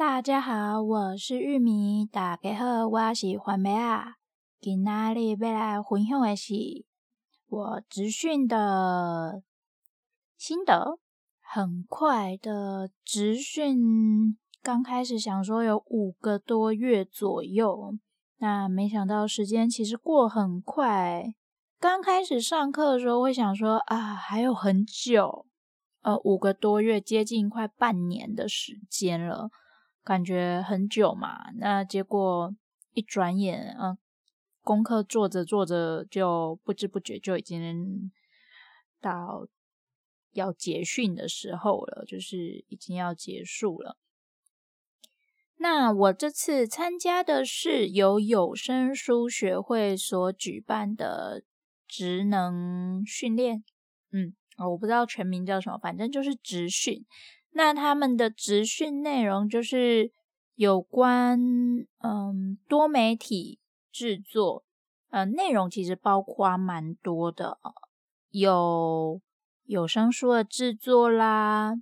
大家好，我是玉米。大家好，我是番麦啊。今仔日要来分享的是我职训的心得。很快的职训，刚开始想说有五个多月左右，那没想到时间其实过很快。刚开始上课的时候会想说啊，还有很久，呃，五个多月，接近快半年的时间了，感觉很久嘛。那结果一转眼，嗯、功课做着做着，就不知不觉就已经到要结训的时候了，就是已经要结束了。那我这次参加的是由有声书学会所举办的。职能训练，嗯，我不知道全名叫什么，反正就是职训。那他们的职训内容就是有关嗯多媒体制作，呃，内容其实包括蛮多的，有有声书的制作啦，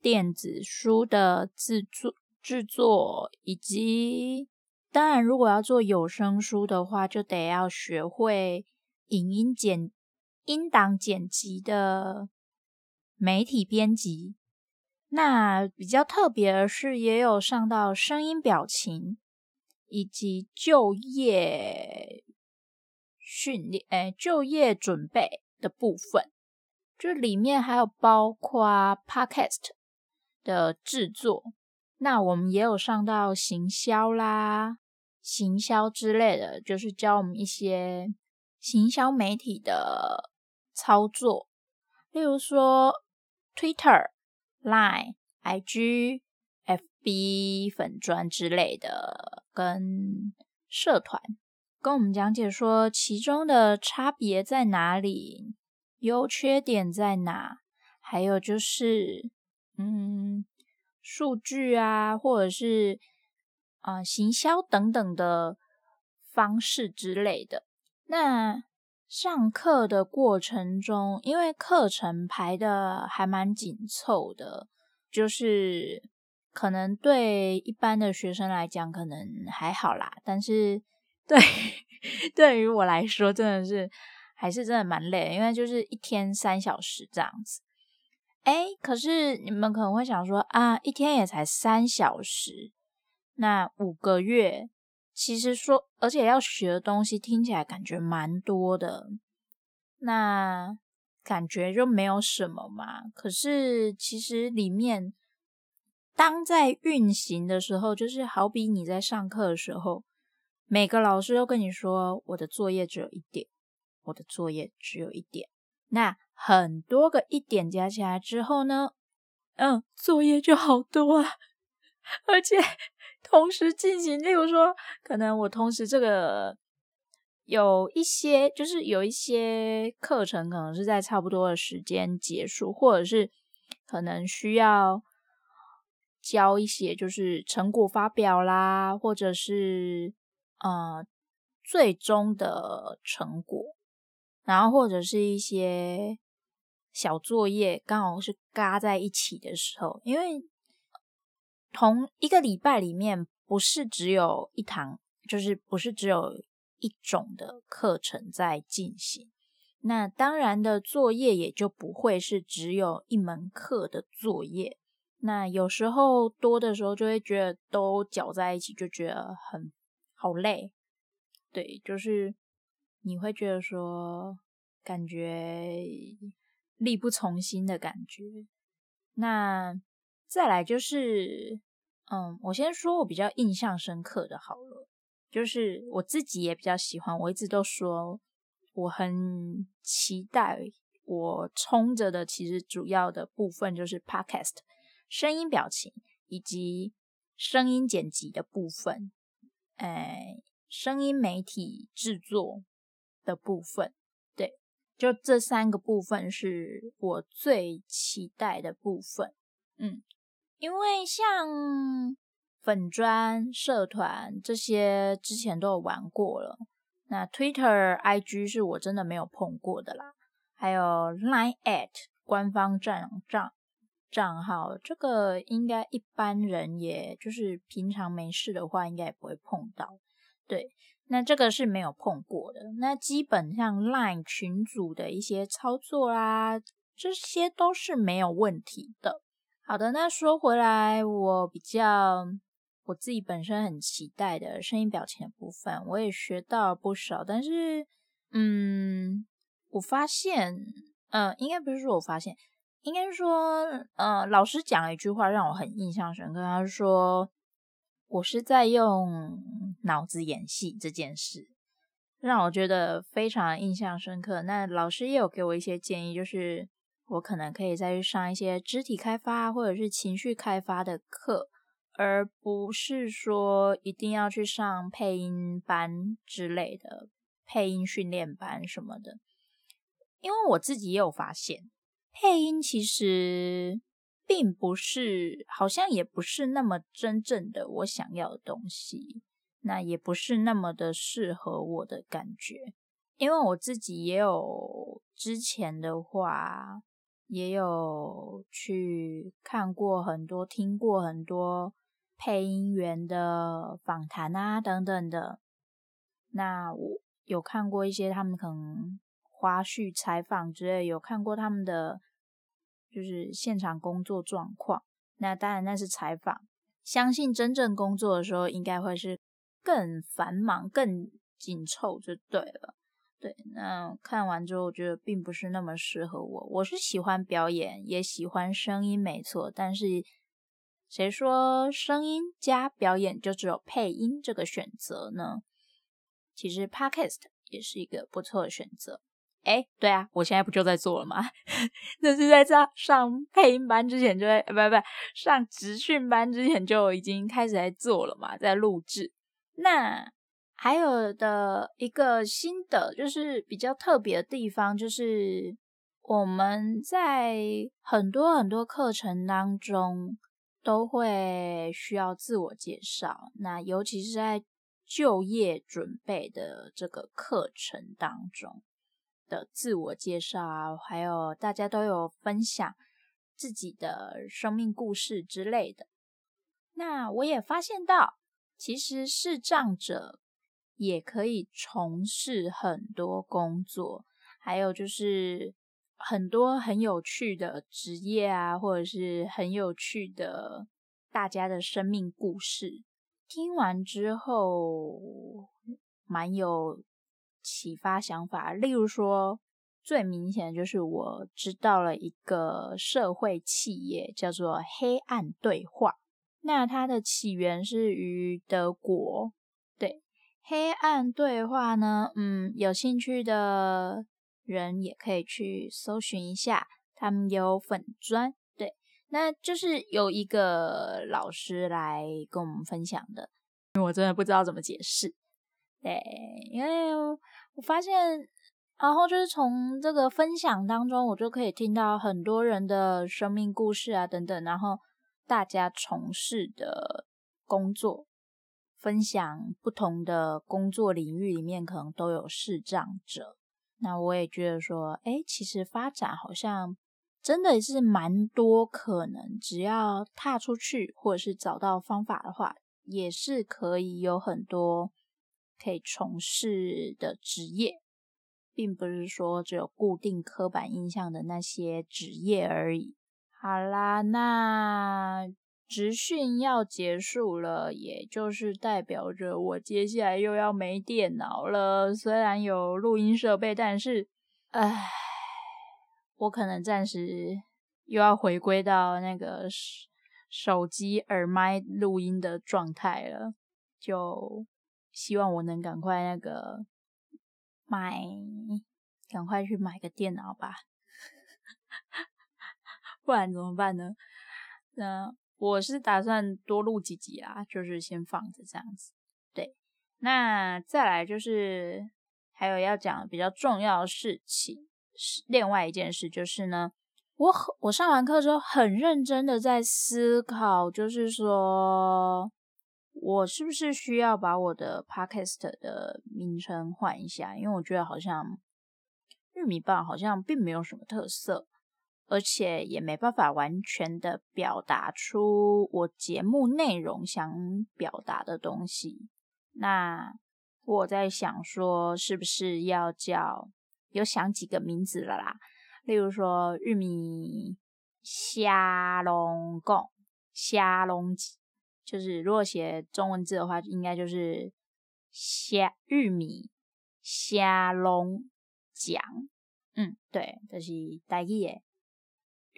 电子书的制作制作，以及当然如果要做有声书的话，就得要学会。影音剪音档剪辑的媒体编辑，那比较特别的是，也有上到声音表情以及就业训练，哎，就业准备的部分，就里面还有包括 Podcast 的制作。那我们也有上到行销啦、行销之类的，就是教我们一些。行销媒体的操作，例如说 Twitter、Line、IG、FB 粉专之类的，跟社团，跟我们讲解说其中的差别在哪里，优缺点在哪，还有就是，嗯，数据啊，或者是啊、行销等等的方式之类的。那上课的过程中，因为课程排的还蛮紧凑的，就是可能对一般的学生来讲可能还好啦，但是 对对于我来说，真的是还是真的蛮累的，因为就是一天三小时这样子。诶，可是你们可能会想说啊，一天也才三小时，那五个月。其实说，而且要学的东西听起来感觉蛮多的，那感觉就没有什么嘛。可是其实里面，当在运行的时候，就是好比你在上课的时候，每个老师都跟你说：“我的作业只有一点，我的作业只有一点。”那很多个一点加起来之后呢，嗯，作业就好多啊，而且。同时进行，例如说，可能我同时这个有一些，就是有一些课程可能是在差不多的时间结束，或者是可能需要交一些，就是成果发表啦，或者是呃最终的成果，然后或者是一些小作业，刚好是嘎在一起的时候，因为。同一个礼拜里面，不是只有一堂，就是不是只有一种的课程在进行。那当然的作业也就不会是只有一门课的作业。那有时候多的时候，就会觉得都搅在一起，就觉得很好累。对，就是你会觉得说，感觉力不从心的感觉。那。再来就是，嗯，我先说我比较印象深刻的好了，就是我自己也比较喜欢，我一直都说我很期待，我冲着的其实主要的部分就是 podcast 声音表情以及声音剪辑的部分，哎，声音媒体制作的部分，对，就这三个部分是我最期待的部分，嗯。因为像粉砖、社团这些之前都有玩过了，那 Twitter、IG 是我真的没有碰过的啦。还有 Line@ at 官方账账账号，这个应该一般人也就是平常没事的话，应该也不会碰到。对，那这个是没有碰过的。那基本上 LINE 群组的一些操作啦，这些都是没有问题的。好的，那说回来，我比较我自己本身很期待的声音表情的部分，我也学到了不少。但是，嗯，我发现，嗯、呃，应该不是说我发现。应该说，呃，老师讲了一句话让我很印象深刻。他说：“我是在用脑子演戏这件事，让我觉得非常印象深刻。”那老师也有给我一些建议，就是我可能可以再去上一些肢体开发或者是情绪开发的课，而不是说一定要去上配音班之类的配音训练班什么的。因为我自己也有发现。配音其实并不是，好像也不是那么真正的我想要的东西，那也不是那么的适合我的感觉。因为我自己也有之前的话，也有去看过很多、听过很多配音员的访谈啊等等的。那我有看过一些他们可能花絮采访之类，有看过他们的。就是现场工作状况，那当然那是采访。相信真正工作的时候，应该会是更繁忙、更紧凑，就对了。对，那看完之后，我觉得并不是那么适合我。我是喜欢表演，也喜欢声音，没错。但是谁说声音加表演就只有配音这个选择呢？其实 Podcast 也是一个不错的选择。哎，对啊，我现在不就在做了吗？那是在上上配音班之前就在，不不，上职训班之前就已经开始在做了嘛，在录制。那还有的一个新的，就是比较特别的地方，就是我们在很多很多课程当中都会需要自我介绍，那尤其是在就业准备的这个课程当中。的自我介绍啊，还有大家都有分享自己的生命故事之类的。那我也发现到，其实视障者也可以从事很多工作，还有就是很多很有趣的职业啊，或者是很有趣的大家的生命故事。听完之后，蛮有。启发想法，例如说，最明显的就是我知道了一个社会企业叫做“黑暗对话”，那它的起源是于德国。，“黑暗对话”呢，嗯，有兴趣的人也可以去搜寻一下，他们有粉专。对，那就是有一个老师来跟我们分享的，因为我真的不知道怎么解释。对，因为我发现，然后就是从这个分享当中，我就可以听到很多人的生命故事啊，等等，然后大家从事的工作，分享不同的工作领域里面，可能都有视障者。那我也觉得说，诶，其实发展好像真的是蛮多可能，只要踏出去，或者是找到方法的话，也是可以有很多。可以从事的职业，并不是说只有固定刻板印象的那些职业而已。好啦，那职训要结束了，也就是代表着我接下来又要没电脑了。虽然有录音设备，但是，唉，我可能暂时又要回归到那个手机耳麦录音的状态了，就。希望我能赶快那个买，赶快去买个电脑吧，不然怎么办呢？那我是打算多录几集啦，就是先放着这样子。对，那再来就是还有要讲比较重要的事情，是另外一件事就是呢，我我上完课之后很认真的在思考，就是说。我是不是需要把我的 podcast 的名称换一下？因为我觉得好像玉米棒好像并没有什么特色，而且也没办法完全的表达出我节目内容想表达的东西。那我在想说，是不是要叫，有想几个名字了啦，例如说玉米虾龙贡虾龙，就是如果写中文字的话，应该就是虾玉米虾龙奖。嗯，对，就是台语的。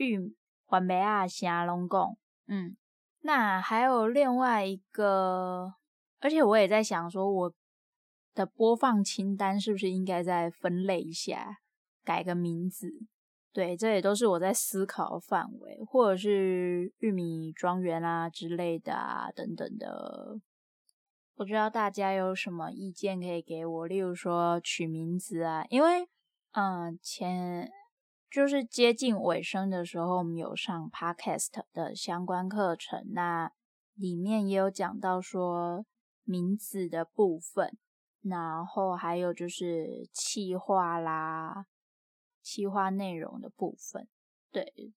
玉番麦啊，虾龙贡，嗯，那还有另外一个，而且我也在想说，我的播放清单是不是应该再分类一下，改个名字？对，这也都是我在思考的范围，或者是玉米庄园啊之类的啊，等等的。不知道大家有什么意见可以给我，例如说取名字啊，因为，嗯，前。就是接近尾声的时候，我们有上 Podcast 的相关课程，那里面也有讲到说名字的部分，然后还有就是企划啦、企划内容的部分，对，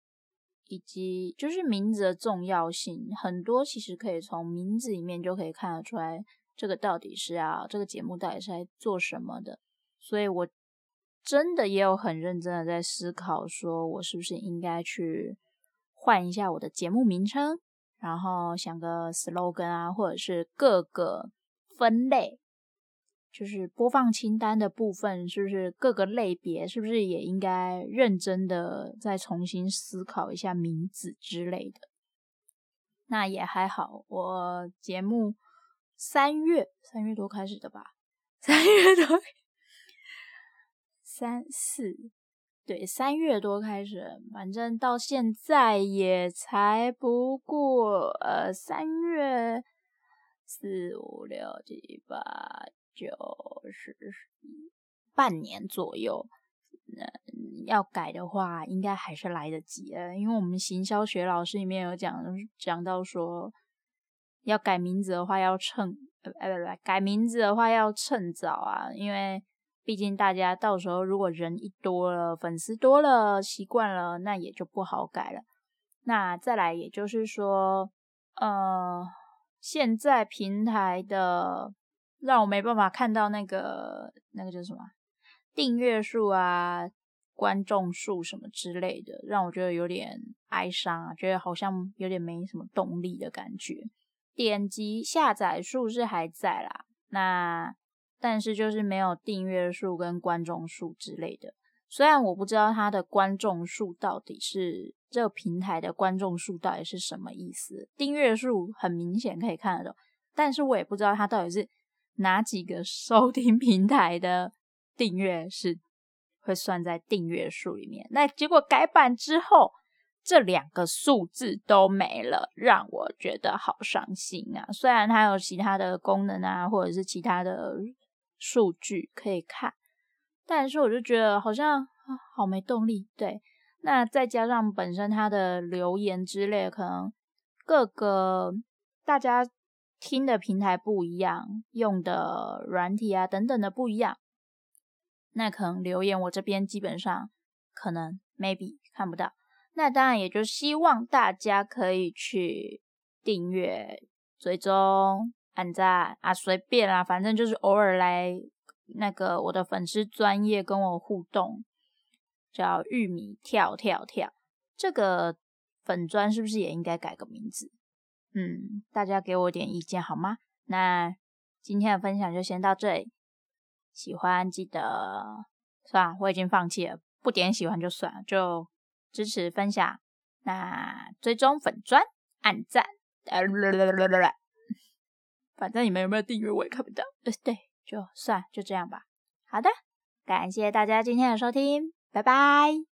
以及就是名字的重要性，很多其实可以从名字里面就可以看得出来，这个到底是要这个节目到底是在做什么的，所以我。真的也有很认真的在思考，说我是不是应该去换一下我的节目名称，然后想个 slogan 啊，或者是各个分类，就是播放清单的部分，是不是各个类别，是不是也应该认真的再重新思考一下名字之类的？那也还好，我节目三月三月多开始的吧，三月多。三四，对，三月多开始，反正到现在也才不过呃三月四五六七八九十十一半年左右。那要改的话，应该还是来得及的，因为我们行销学老师里面有讲讲到说，要改名字的话要趁呃不不改名字的话要趁早啊，因为。毕竟大家到时候如果人一多了，粉丝多了，习惯了，那也就不好改了。那再来，也就是说，呃，现在平台的让我没办法看到那个那个叫什么订阅数啊、观众数什么之类的，让我觉得有点哀伤啊，觉得好像有点没什么动力的感觉。点击下载数是还在啦，那。但是就是没有订阅数跟观众数之类的。虽然我不知道它的观众数到底是这个平台的观众数到底是什么意思，订阅数很明显可以看得懂，但是我也不知道它到底是哪几个收听平台的订阅是会算在订阅数里面。那结果改版之后，这两个数字都没了，让我觉得好伤心啊！虽然它有其他的功能啊，或者是其他的。数据可以看，但是我就觉得好像好没动力。对，那再加上本身它的留言之类，可能各个大家听的平台不一样，用的软体啊等等的不一样，那可能留言我这边基本上可能 maybe 看不到。那当然也就希望大家可以去订阅、追踪。按赞啊，随便啦，反正就是偶尔来那个我的粉丝专业跟我互动，叫玉米跳跳跳，这个粉砖是不是也应该改个名字？嗯，大家给我点意见好吗？那今天的分享就先到这里，喜欢记得算了，我已经放弃了，不点喜欢就算了，就支持分享，那追踪粉砖按赞。反正你们有没有订阅我也看不到，对对，就算就这样吧。好的，感谢大家今天的收听，拜拜。